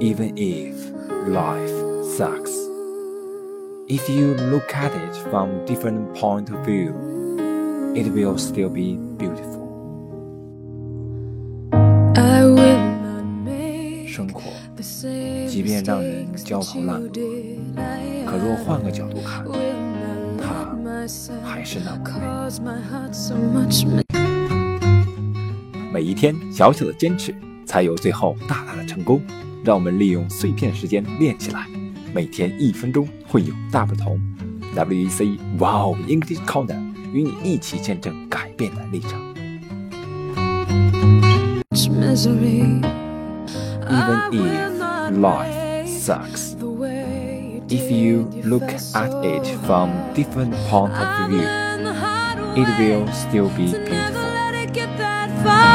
even if life sucks. If you look at it from different point of view, it will still be beautiful. 生活即便让人焦头烂额，可若换个角度看，它还是那么美。每一天小小的坚持，才有最后大大的成功。让我们利用碎片时间练起来，每天一分钟会有大不同。WEC Wow English Corner 与你一起见证改变的历程。 Much misery. Even I will if not life make sucks, the way you if you did look first at saw it from different point I of view, learned the hard it way will still be to never beautiful.